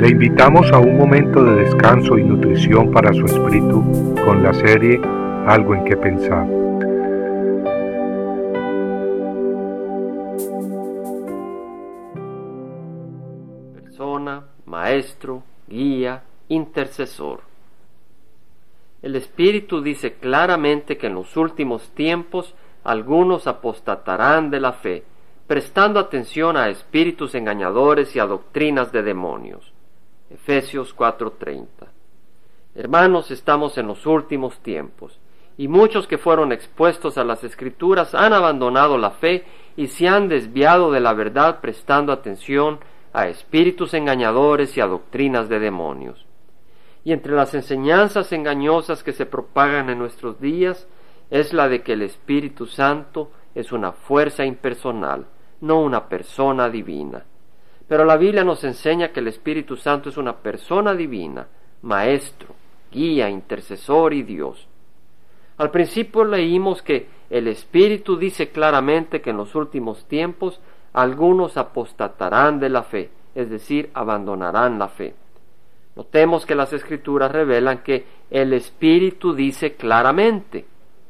Le invitamos a un momento de descanso y nutrición para su espíritu con la serie Algo en que pensar. Persona, maestro, guía, intercesor. El Espíritu dice claramente que en los últimos tiempos algunos apostatarán de la fe, prestando atención a espíritus engañadores y a doctrinas de demonios. Efesios 4:30. Hermanos, estamos en los últimos tiempos, y muchos que fueron expuestos a las escrituras han abandonado la fe y se han desviado de la verdad prestando atención a espíritus engañadores y a doctrinas de demonios. Y entre las enseñanzas engañosas que se propagan en nuestros días es la de que el Espíritu Santo es una fuerza impersonal, no una persona divina. Pero la Biblia nos enseña que el Espíritu Santo es una persona divina, maestro, guía, intercesor y Dios. Al principio leímos que el Espíritu dice claramente que en los últimos tiempos algunos apostatarán de la fe, es decir, abandonarán la fe. Notemos que las escrituras revelan que el Espíritu dice claramente.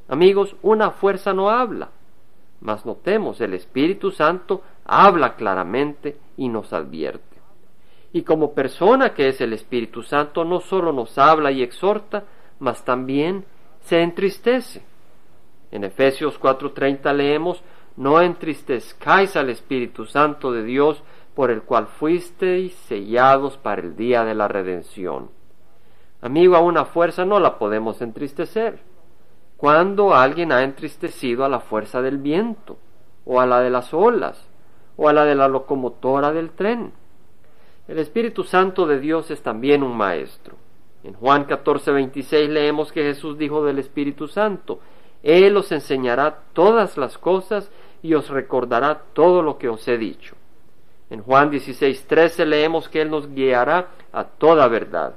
Amigos, una fuerza no habla. Mas notemos, el Espíritu Santo habla claramente y nos advierte. Y como persona que es el Espíritu Santo, no solo nos habla y exhorta, mas también se entristece. En Efesios 4:30 leemos, no entristezcáis al Espíritu Santo de Dios, por el cual fuisteis sellados para el día de la redención. Amigo, a una fuerza no la podemos entristecer. Cuando alguien ha entristecido a la fuerza del viento, o a la de las olas, o a la de la locomotora del tren. El Espíritu Santo de Dios es también un maestro. En Juan 14, 26 leemos que Jesús dijo del Espíritu Santo, Él os enseñará todas las cosas y os recordará todo lo que os he dicho. En Juan 16, 13 leemos que Él nos guiará a toda verdad.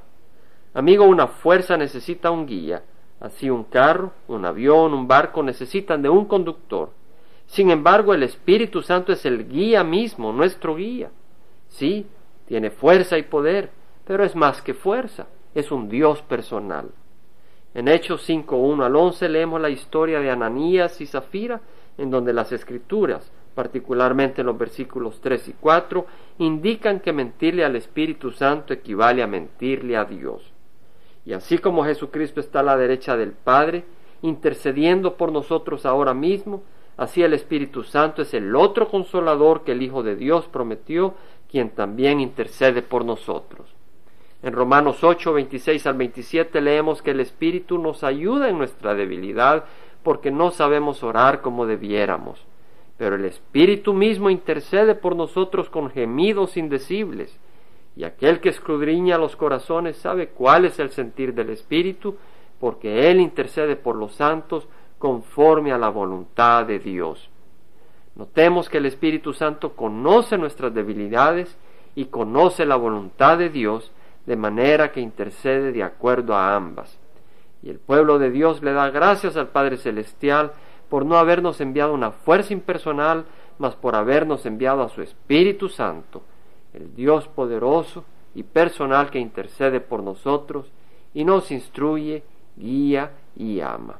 Amigo, una fuerza necesita un guía. Así un carro, un avión, un barco necesitan de un conductor. Sin embargo, el Espíritu Santo es el guía mismo, nuestro guía. Sí, tiene fuerza y poder, pero es más que fuerza, es un Dios personal. En Hechos 5, 1 al 11 leemos la historia de Ananías y Zafira, en donde las escrituras particularmente en los versículos 3 y 4, indican que mentirle al Espíritu Santo equivale a mentirle a Dios. Y así como Jesucristo está a la derecha del Padre, intercediendo por nosotros ahora mismo, así el Espíritu Santo es el otro consolador que el Hijo de Dios prometió, quien también intercede por nosotros. En Romanos 8, 26 al 27 leemos que el Espíritu nos ayuda en nuestra debilidad porque no sabemos orar como debiéramos pero el Espíritu mismo intercede por nosotros con gemidos indecibles, y aquel que escudriña los corazones sabe cuál es el sentir del Espíritu, porque Él intercede por los santos conforme a la voluntad de Dios. Notemos que el Espíritu Santo conoce nuestras debilidades y conoce la voluntad de Dios, de manera que intercede de acuerdo a ambas. Y el pueblo de Dios le da gracias al Padre Celestial por no habernos enviado una fuerza impersonal, mas por habernos enviado a su Espíritu Santo, el Dios poderoso y personal que intercede por nosotros y nos instruye, guía y ama.